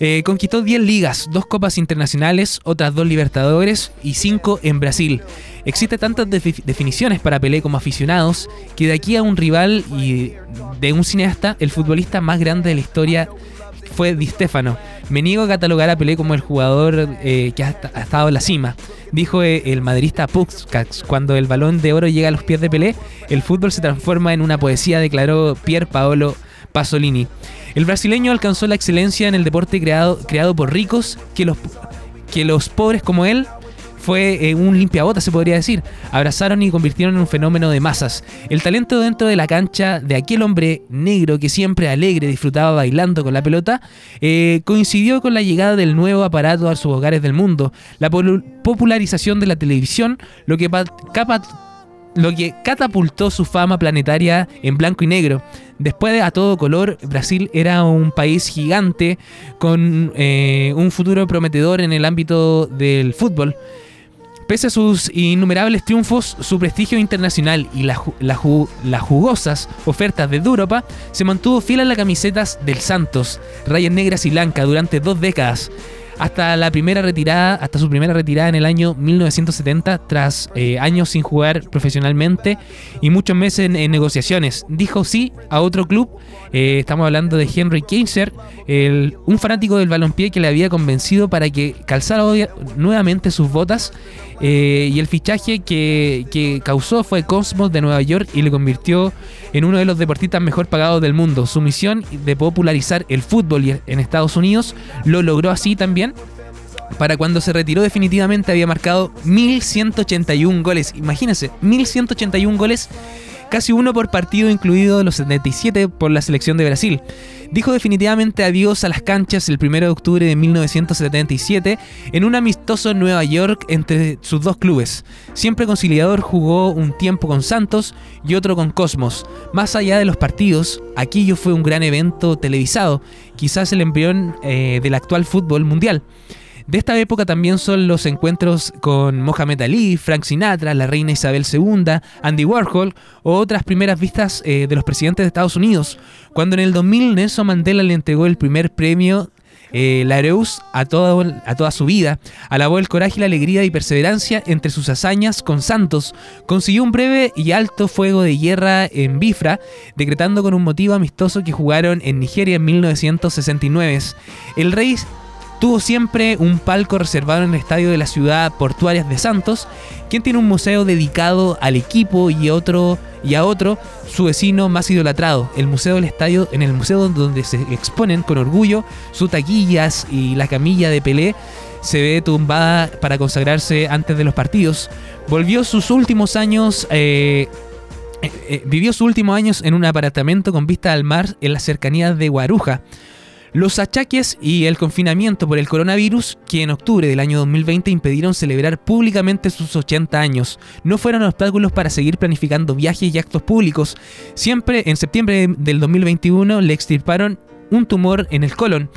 Speaker 1: eh, conquistó 10 ligas, dos copas internacionales, otras dos libertadores y 5 en Brasil. Existen tantas defi- definiciones para Pelé como aficionados que de aquí a un rival y de un cineasta, el futbolista más grande de la historia fue Di Stefano. Me niego a catalogar a Pelé como el jugador eh, que ha, esta- ha estado en la cima. Dijo eh, el madridista Puskas, cuando el balón de oro llega a los pies de Pelé, el fútbol se transforma en una poesía, declaró Pier Paolo Pasolini. El brasileño alcanzó la excelencia en el deporte creado, creado por ricos que los, que los pobres como él fue eh, un limpiabota, se podría decir. Abrazaron y convirtieron en un fenómeno de masas. El talento dentro de la cancha de aquel hombre negro que siempre alegre disfrutaba bailando con la pelota, eh, coincidió con la llegada del nuevo aparato a sus hogares del mundo, la popularización de la televisión, lo que pa- capa- lo que catapultó su fama planetaria en blanco y negro. Después de a todo color, Brasil era un país gigante con eh, un futuro prometedor en el ámbito del fútbol. Pese a sus innumerables triunfos, su prestigio internacional y la la las jugosas ofertas de Europa, se mantuvo fiel a las camisetas del Santos, rayas negras y blancas durante dos décadas. Hasta la primera retirada, hasta su primera retirada en el año 1970, tras eh, años sin jugar profesionalmente y muchos meses en, en negociaciones. Dijo sí a otro club. Eh, estamos hablando de Henry Kaiser, un fanático del balompié que le había convencido para que calzara nuevamente sus botas. eh, y el fichaje que, que causó fue Cosmos de Nueva York y le convirtió en uno de los deportistas mejor pagados del mundo. Su misión de popularizar el fútbol en Estados Unidos lo logró así también. Para cuando se retiró definitivamente había marcado 1181 goles. Imagínense, 1181 goles, casi uno por partido, incluido los 77 por la selección de Brasil. Dijo definitivamente adiós a las canchas el 1 de octubre de 1977 en un amistoso Nueva York entre sus dos clubes. Siempre conciliador jugó un tiempo con Santos y otro con Cosmos. Más allá de los partidos, aquello fue un gran evento televisado, quizás el embrión eh, del actual fútbol mundial. De esta época también son los encuentros con Mohamed Ali, Frank Sinatra, la reina Isabel II, Andy Warhol o otras primeras vistas eh, de los presidentes de Estados Unidos, cuando en el 2000 Nelson Mandela le entregó el primer premio eh, Laureus a, toda- a toda su vida, alabó el coraje la alegría y perseverancia entre sus hazañas con Santos, consiguió un breve y alto fuego de guerra en Bifra, decretando con un motivo amistoso que jugaron en Nigeria en 1969. El rey tuvo siempre un palco reservado en el estadio de la ciudad portuaria de Santos, quien tiene un museo dedicado al equipo y otro y a otro su vecino más idolatrado, el museo del estadio, en el museo donde se exponen con orgullo sus taquillas y la camilla de Pelé se ve tumbada para consagrarse antes de los partidos. Volvió sus últimos años eh, eh, eh, vivió sus últimos años en un apartamento con vista al mar en las cercanías de Guaruja. Los achaques y el confinamiento por el coronavirus, que en octubre del año 2020 impidieron celebrar públicamente sus 80 años, no fueron obstáculos para seguir planificando viajes y actos públicos. Siempre en septiembre del 2021 le extirparon un tumor en el colon.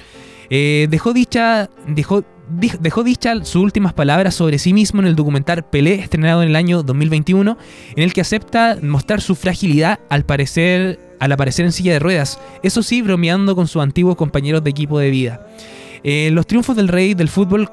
Speaker 1: Eh, dejó dicha, dejó dejó dicha sus últimas palabras sobre sí mismo en el documental Pelé, estrenado en el año 2021, en el que acepta mostrar su fragilidad al parecer al aparecer en silla de ruedas, eso sí, bromeando con sus antiguos compañeros de equipo de vida. Eh, los triunfos del rey del fútbol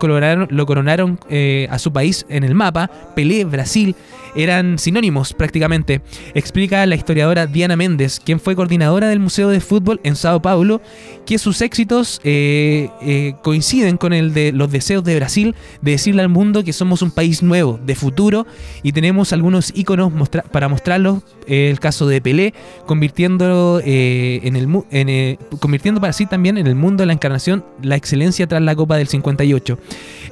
Speaker 1: lo coronaron eh, a su país en el mapa. Pelé, Brasil, eran sinónimos prácticamente. Explica la historiadora Diana Méndez, quien fue coordinadora del Museo de Fútbol en Sao Paulo, que sus éxitos eh, eh, coinciden con el de los deseos de Brasil de decirle al mundo que somos un país nuevo, de futuro, y tenemos algunos mostra- para mostrarlos. El caso de Pelé, convirtiendo, eh, en el, en, convirtiendo para sí también en el mundo de la encarnación la excelencia tras la Copa del 58.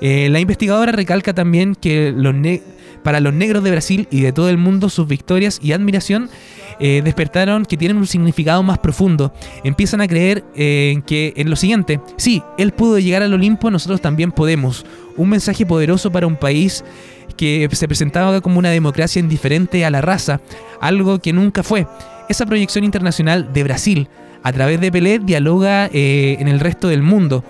Speaker 1: Eh, la investigadora recalca también que los para los negros de Brasil y de todo el mundo sus victorias y admiración eh, despertaron que tienen un significado más profundo. Empiezan a creer eh, que en lo siguiente, sí, él pudo llegar al Olimpo, nosotros también podemos. Un mensaje poderoso para un país que se presentaba como una democracia indiferente a la raza, algo que nunca fue. Esa proyección internacional de Brasil a través de Pelé dialoga eh, en el resto del mundo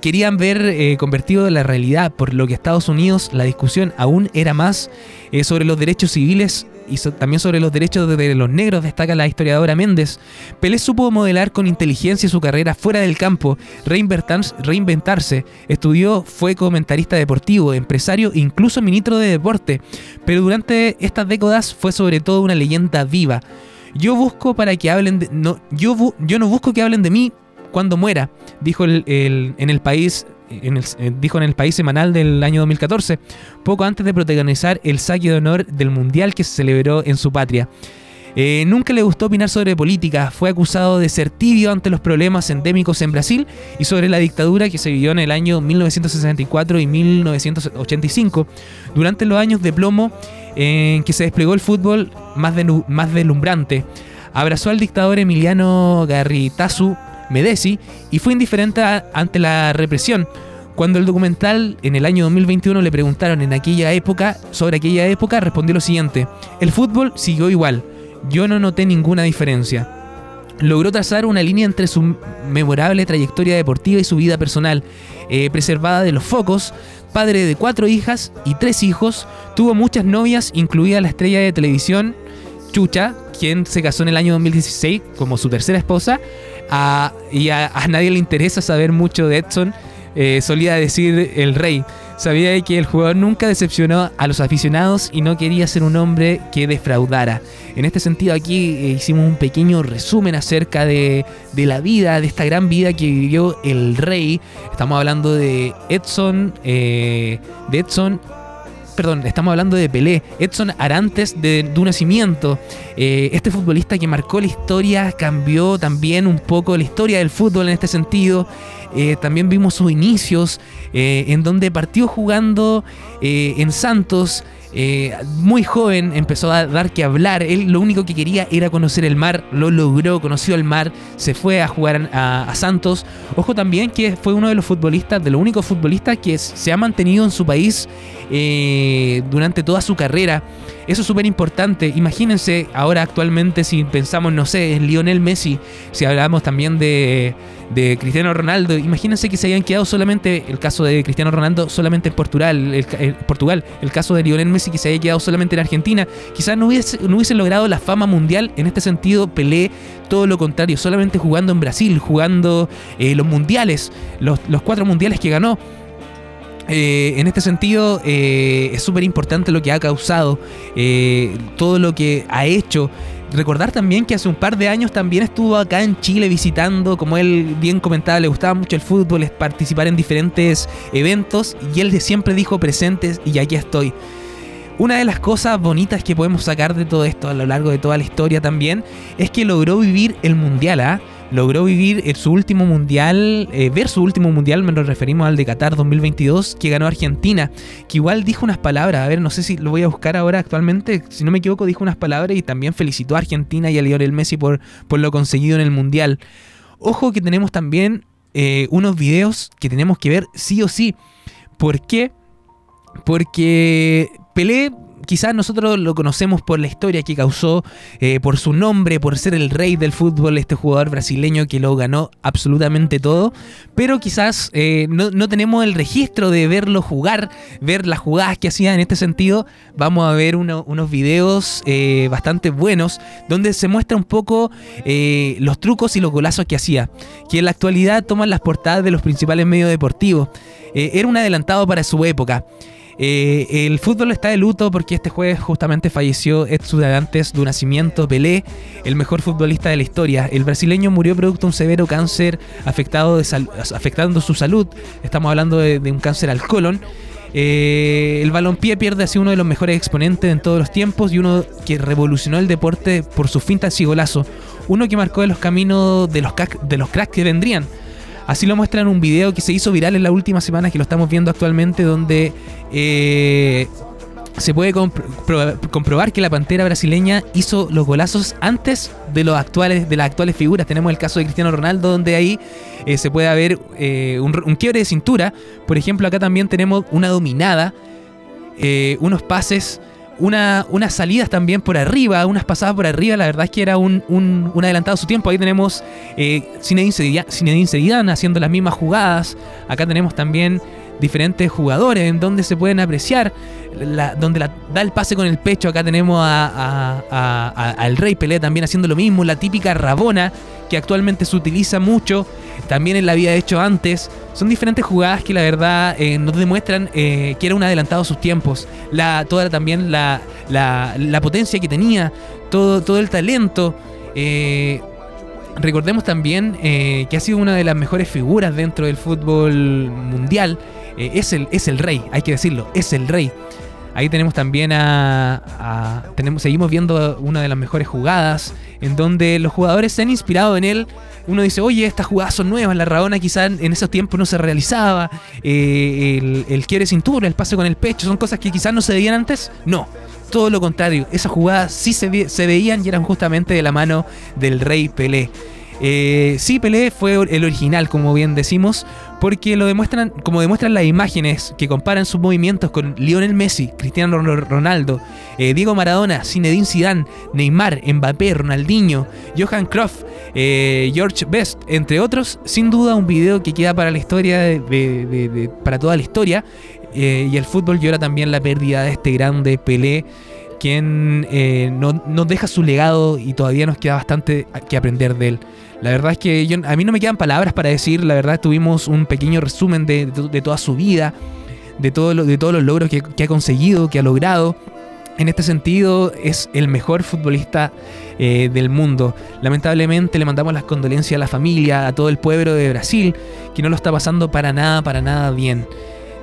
Speaker 1: querían ver eh, convertido en la realidad, por lo que Estados Unidos la discusión aún era más eh, sobre los derechos civiles y también sobre los derechos de, los negros, destaca la historiadora Méndez. Pelé supo modelar con inteligencia su carrera fuera del campo, reinventarse, estudió, fue comentarista deportivo, empresario, incluso ministro de deporte, pero durante estas décadas fue sobre todo una leyenda viva. Yo busco para que hablen de, no, yo, yo no busco que hablen de mí cuando muera, dijo en el país eh, dijo en el país semanal del año 2014, poco antes de protagonizar el saque de honor del mundial que se celebró en su patria. Eh, nunca le gustó opinar sobre política, fue acusado de ser tibio ante los problemas endémicos en Brasil y sobre la dictadura que se vivió en el año 1964 y 1985, durante los años de plomo en que se desplegó el fútbol más, denu- más deslumbrante. Abrazó al dictador Emiliano Garritazu Medesi y fue indiferente ante la represión. Cuando el documental en el año 2021 le preguntaron en aquella época sobre aquella época, respondió lo siguiente: El fútbol siguió igual. Yo no noté ninguna diferencia. Logró trazar una línea entre su memorable trayectoria deportiva y su vida personal, eh, preservada de los focos. Padre de cuatro hijas y tres hijos, tuvo muchas novias, incluida la estrella de televisión Chucha, quien se casó en el año 2016 como su tercera esposa. Y a, nadie le interesa saber mucho de Edson. eh, solía decir el rey. Sabía que el jugador nunca decepcionó a los aficionados y no quería ser un hombre que defraudara. En este sentido aquí eh, hicimos un pequeño resumen acerca de, de la vida, de esta gran vida que vivió el rey. Estamos hablando de Edson, eh, de Edson perdón, estamos hablando de Pelé, Edson Arantes de, un nacimiento, eh, este futbolista que marcó la historia, cambió también un poco la historia del fútbol en este sentido. Eh, también vimos sus inicios, eh, en donde partió jugando en Santos. Eh, muy joven empezó a dar que hablar. Él lo único que quería era conocer el mar. Lo logró, conoció el mar. Se fue a jugar a, Santos. Ojo también que fue uno de los futbolistas, de los únicos futbolistas que se ha mantenido en su país eh, durante toda su carrera. Eso es súper importante. Imagínense ahora actualmente si pensamos, no sé, en Lionel Messi, si hablamos también de, de Cristiano Ronaldo, imagínense que se hayan quedado solamente, el caso de Cristiano Ronaldo solamente en Portugal, el, Portugal, el caso de Lionel Messi que se haya quedado solamente en Argentina, quizás no hubiese, no hubiese logrado la fama mundial. En este sentido, Pelé, todo lo contrario, solamente jugando en Brasil, jugando eh, los mundiales, los, los cuatro mundiales que ganó. Eh, en este sentido, eh, es súper importante lo que ha causado, eh, todo lo que ha hecho. Recordar también que hace un par de años también estuvo acá en Chile visitando, como él bien comentaba, le gustaba mucho el fútbol, participar en diferentes eventos y él siempre dijo presentes y aquí estoy. Una de las cosas bonitas que podemos sacar de todo esto a lo largo de toda la historia también es que logró vivir el mundial, ¿ah? Logró vivir su último mundial, eh, ver su último mundial, me nos referimos al de Qatar 2022, que ganó Argentina, que igual dijo unas palabras, a ver, no sé si lo voy a buscar ahora actualmente, si no me equivoco, dijo unas palabras y también felicitó a Argentina y a Lionel Messi por, por lo conseguido en el mundial. Ojo que tenemos también eh, unos videos que tenemos que ver sí o sí. ¿Por qué? Porque Pelé quizás nosotros lo conocemos por la historia que causó, eh, por su nombre, por ser el rey del fútbol, este jugador brasileño que lo ganó absolutamente todo, pero quizás eh, no, no tenemos el registro de verlo jugar, ver las jugadas que hacía en este sentido. Vamos a ver uno- unos videos eh, bastante buenos donde se muestra un poco los trucos y los golazos que hacía, que en la actualidad toman las portadas de los principales medios deportivos. Era un adelantado para su época. Eh, el fútbol está de luto porque este jueves justamente falleció Edson antes de un nacimiento Pelé, el mejor futbolista de la historia. El brasileño murió producto de un severo cáncer afectado de afectando su salud. Estamos hablando de, un cáncer al colon. Eh, el balompié pierde así uno de los mejores exponentes en todos los tiempos y uno que revolucionó el deporte por sus fintas y golazos. Uno que marcó los caminos de los, de los cracks que vendrían. Así lo muestra en un video que se hizo viral en la última semana que lo estamos viendo actualmente donde eh, se puede compro- pro- comprobar que la pantera brasileña hizo los golazos antes de los actuales de las actuales figuras. Tenemos el caso de Cristiano Ronaldo donde ahí eh, se puede ver eh, un, quiebre de cintura. Por ejemplo, acá también tenemos una dominada, unos pases, una, unas salidas también por arriba, unas pasadas por arriba. La verdad es que era un, un- adelantado a su tiempo. Ahí tenemos eh, Zinedine Zidane haciendo las mismas jugadas. Acá tenemos también diferentes jugadores en donde se pueden apreciar, la- donde la- da el pase con el pecho. Acá tenemos a- a- a- a- al Rey Pelé también haciendo lo mismo, la típica Rabona que actualmente se utiliza mucho, también en la había hecho antes. Son diferentes jugadas que la verdad eh, nos demuestran eh, que era un adelantado a sus tiempos. La, toda también la, la- la potencia que tenía, todo, todo el talento. eh, Recordemos también eh, que ha sido una de las mejores figuras dentro del fútbol mundial. Eh, es, el, es el rey, hay que decirlo, es el rey. Ahí tenemos también a, tenemos, seguimos viendo una de las mejores jugadas en donde los jugadores se han inspirado en él. Uno dice, oye, estas jugadas son nuevas, la Rabona quizás en esos tiempos no se realizaba, eh, el, quiere cintura, el pase con el pecho, son cosas que quizás no se veían antes. No, todo lo contrario, esas jugadas sí se, se veían y eran justamente de la mano del rey Pelé. Eh, sí, Pelé fue el original, como bien decimos, porque lo demuestran, como demuestran las imágenes que comparan sus movimientos con Lionel Messi, Cristiano Ron- Ronaldo, eh, Diego Maradona, Zinedine Zidane, Neymar, Mbappé, Ronaldinho, Johan Cruyff, eh, George Best, entre otros. Sin duda, un video que queda para la historia, de- para toda la historia. Eh, y el fútbol llora también la pérdida de este grande Pelé, quien eh, no- nos deja su legado y todavía nos queda bastante que aprender de él. La verdad es que yo- a mí no me quedan palabras para decir, la verdad tuvimos un pequeño resumen de, de- de toda su vida, de, todo lo- de todos los logros que, que ha conseguido, que ha logrado. En este sentido, es el mejor futbolista eh, del mundo. Lamentablemente le mandamos las condolencias a la familia, a todo el pueblo de Brasil, que no lo está pasando para nada, para nada bien.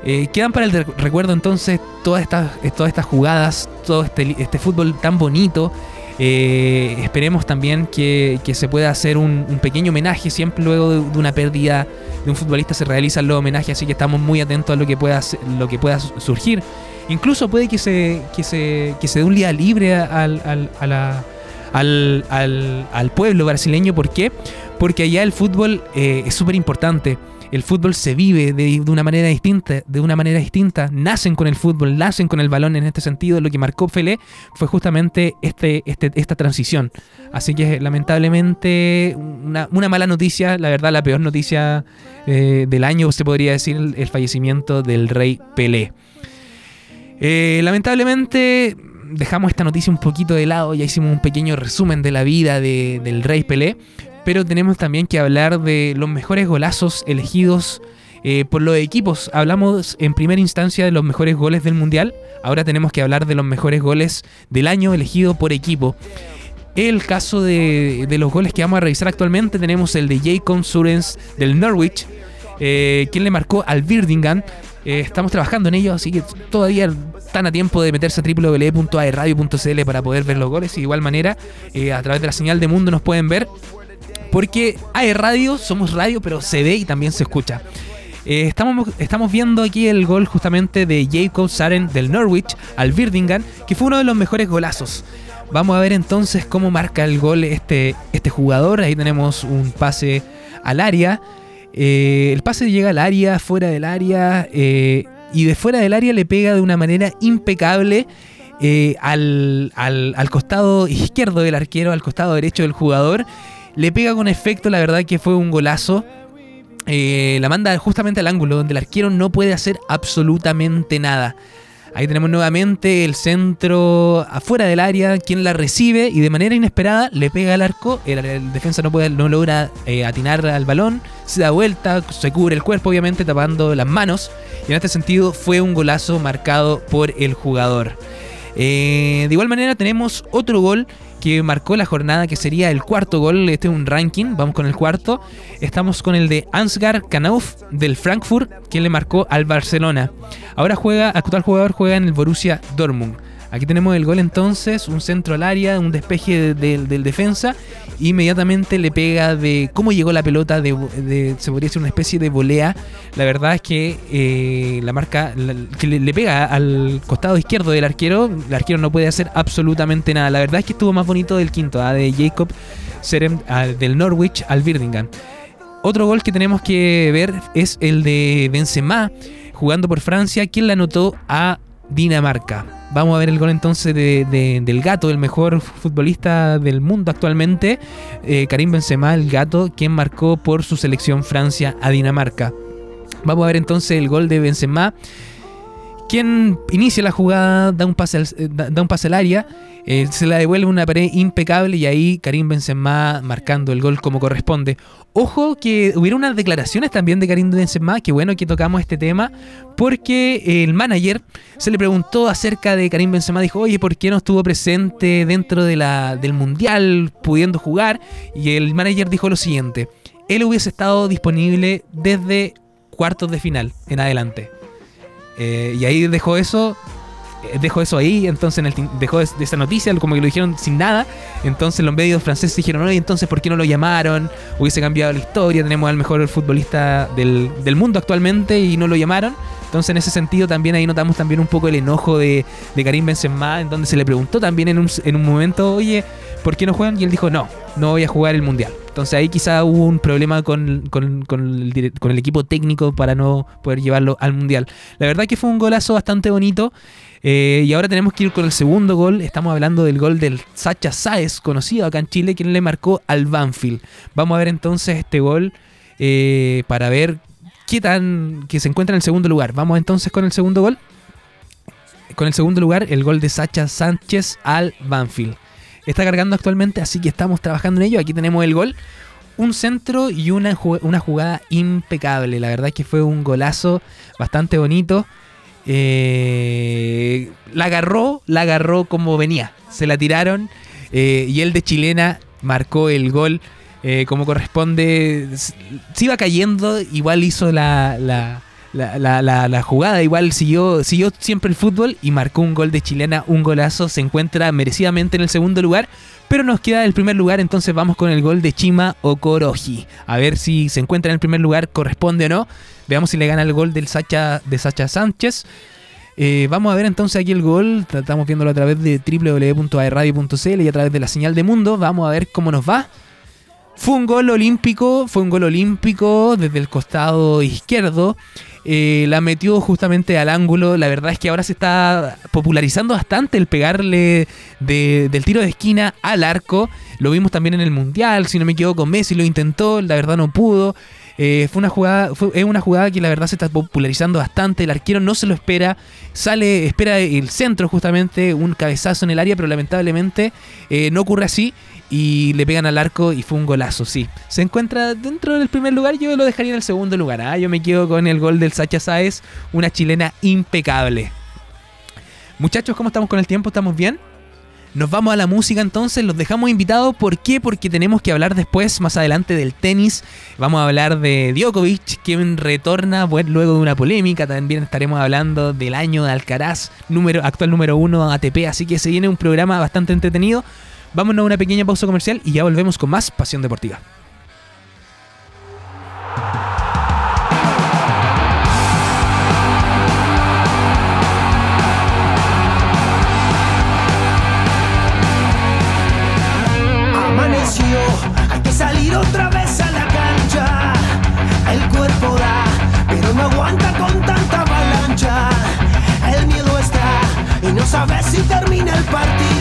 Speaker 1: Eh, quedan para el re- recuerdo entonces todas estas, eh, todas estas jugadas, todo este, este fútbol tan bonito. Eh, esperemos también que, se pueda hacer un, pequeño homenaje. Siempre luego de, una pérdida de un futbolista se realizan los homenajes, así que estamos muy atentos a lo que pueda, lo que pueda su- surgir. Incluso puede que se, que se, que se dé un día libre al, al- al, al- pueblo brasileño. ¿Por qué? Porque allá el fútbol es súper importante. El fútbol se vive de, una manera distinta, de una manera distinta. Nacen con el fútbol, nacen con el balón en este sentido. Lo que marcó Pelé fue justamente este, este, esta transición. Así que lamentablemente una, mala noticia, la verdad la peor noticia eh, del año se podría decir el, fallecimiento del rey Pelé. Eh, lamentablemente dejamos esta noticia un poquito de lado, ya hicimos un pequeño resumen de la vida de- del rey Pelé, pero tenemos también que hablar de los mejores golazos elegidos eh, por los equipos. Hablamos en primera instancia de los mejores goles del Mundial, ahora tenemos que hablar de los mejores goles del año elegido por equipo. El caso de, de los goles que vamos a revisar actualmente tenemos el de Jacob Surens del Norwich, eh, quien le marcó al Birdingham. Eh, estamos trabajando en ello, así que todavía están a tiempo de meterse a www.aerradio.cl para poder ver los goles. Y de igual manera, a través de la señal de mundo nos pueden ver. Porque AE Radio, somos radio, pero se ve y también se escucha. Eh, estamos, estamos viendo aquí el gol justamente de Jacob Saren del Norwich al Birdingham, que fue uno de los mejores golazos. Vamos a ver entonces cómo marca el gol este, este jugador. Ahí tenemos un pase al área. Eh, el pase llega al área, fuera del área, eh, y de fuera del área le pega de una manera impecable. al, al- al costado izquierdo del arquero, al costado derecho del jugador. Le pega con efecto, la verdad que fue un golazo. Eh, la manda justamente al ángulo donde el arquero no puede hacer absolutamente nada. Ahí tenemos nuevamente el centro afuera del área, quien la recibe y de manera inesperada le pega al arco. El, defensa no, puede, no logra eh, atinar al balón, se da vuelta, se cubre el cuerpo, obviamente tapando las manos. Y en este sentido fue un golazo marcado por el jugador. Eh, de igual manera tenemos otro gol que marcó la jornada, que sería el cuarto gol. Este es un ranking, vamos con el cuarto. Estamos con el de Ansgar Kanauf del Frankfurt, quien le marcó al Barcelona. Ahora juega, actual jugador juega en el Borussia Dortmund. Aquí tenemos el gol entonces, un centro al área, un despeje de- de- del defensa. Inmediatamente le pega de cómo llegó la pelota, de, se podría decir una especie de volea. La verdad es que eh, la marca, que le, le pega al costado izquierdo del arquero, el arquero no puede hacer absolutamente nada. La verdad es que estuvo más bonito del quinto, ah, de Jacob Serem, ah, del Norwich al Birmingham. Otro gol que tenemos que ver es el de Benzema jugando por Francia, quien la anotó a Dinamarca. Vamos a ver el gol entonces de- de- del gato, el mejor futbolista del mundo actualmente, eh, Karim Benzema, el gato, quien marcó por su selección Francia a Dinamarca. Vamos a ver entonces el gol de Benzema, quien inicia la jugada, da un pase al, eh, da, un pase al área, eh, se la devuelve una pared impecable y ahí Karim Benzema marcando el gol como corresponde. Ojo que hubiera unas declaraciones también de Karim Benzema, que bueno que tocamos este tema, porque el manager se le preguntó acerca de Karim Benzema, dijo, oye, ¿por qué no estuvo presente dentro del Mundial pudiendo jugar? Y el manager dijo lo siguiente, él hubiese estado disponible desde cuartos de final en adelante. Eh, y ahí dejó eso. eh, Dejó eso ahí, entonces en el dejó es- esa noticia, como que lo dijeron sin nada. Entonces los medios franceses dijeron, oye, entonces ¿por qué no lo llamaron? Hubiese cambiado la historia, tenemos al mejor futbolista del, del mundo actualmente y no lo llamaron. Entonces en ese sentido también ahí notamos también un poco el enojo de, de Karim Benzema, en donde se le preguntó también en un, en un momento, oye, ¿por qué no juegan? Y él dijo, no, no voy a jugar el Mundial. Entonces ahí quizá hubo un problema con, el equipo técnico para no poder llevarlo al Mundial. La verdad que fue un golazo bastante bonito. eh, y ahora tenemos que ir con el segundo gol. Estamos hablando del gol del Sacha Sáez, conocido acá en Chile, quien le marcó al Banfield. Vamos a ver entonces este gol eh, para ver qué tan. que se encuentra en el segundo lugar. Vamos entonces con el segundo gol. Con el segundo lugar, el gol de Sacha Sánchez al Banfield. Está cargando actualmente, así que estamos trabajando en ello. Aquí tenemos el gol. Un centro y una, una jugada impecable. La verdad es que fue un golazo bastante bonito. Eh, la agarró, la agarró como venía. Se la tiraron eh, y el de chilena marcó el gol eh, como corresponde. Se iba cayendo, igual hizo la, la, la- jugada, igual siguió, siguió siempre el fútbol y marcó un gol de chilena, un golazo. Se encuentra merecidamente en el segundo lugar. Pero nos queda el primer lugar, entonces vamos con el gol de Chima Okoroji. A ver si se encuentra en el primer lugar, corresponde o no. Veamos si le gana el gol Sacha, de Sacha Sánchez. Eh, vamos a ver entonces aquí el gol. Estamos viéndolo a través de www.aerradio.cl y a través de la señal de mundo. Vamos a ver cómo nos va. Fue un gol olímpico, fue un gol olímpico desde el costado izquierdo. Eh, la metió justamente al ángulo. La verdad es que ahora se está popularizando bastante el pegarle de- del tiro de esquina al arco. Lo vimos también en el Mundial, si no me equivoco, Messi lo intentó, la verdad no pudo. Eh, fue una jugada, fue, es una jugada que la verdad se está popularizando bastante. El arquero no se lo espera, sale, espera el centro justamente, un cabezazo en el área, pero lamentablemente eh, no ocurre así y le pegan al arco y fue un golazo, sí. Se encuentra dentro del primer lugar, yo lo dejaría en el segundo lugar. ¿ah? Yo me quedo con el gol del Sacha Sáez, una chilena impecable. Muchachos, ¿cómo estamos con el tiempo? ¿Estamos bien? Nos vamos a la música entonces, los dejamos invitados. ¿Por qué? Porque tenemos que hablar después, más adelante, del tenis. Vamos a hablar de Djokovic, quien retorna luego de una polémica. También estaremos hablando del año de Alcaraz, número, actual número uno ATP. Así que se viene un programa bastante entretenido. Vámonos a una pequeña pausa comercial y ya volvemos con más Pasión Deportiva.
Speaker 9: Amaneció, hay que salir otra vez a la cancha. El cuerpo da, pero no aguanta con tanta avalancha. El miedo está y nos sabes si termina el partido.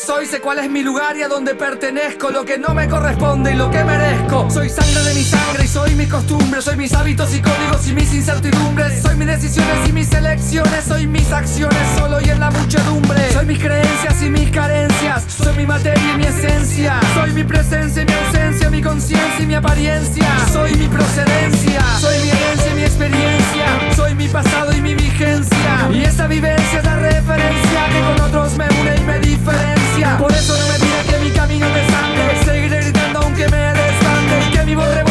Speaker 9: soy, sé cuál es mi lugar y a dónde pertenezco, lo que no
Speaker 10: me corresponde y lo que merezco. Soy sangre de mi sangre y soy mis costumbres, soy mis hábitos y códigos y mis incertidumbres, soy mis decisiones y mis elecciones, soy mis acciones solo y en la muchedumbre,
Speaker 9: soy mis creencias y mis carencias, soy mi materia y
Speaker 10: mi esencia, soy mi presencia y mi ausencia, mi conciencia y mi apariencia, soy mi procedencia, soy mi herencia y mi experiencia, soy mi pasado y mi vigencia, y esa vivencia es la referencia que
Speaker 9: con otros me une y
Speaker 10: me diferencia. Por eso no me pidas que mi camino me sangre. Seguiré gritando aunque me desbande. Que mi voz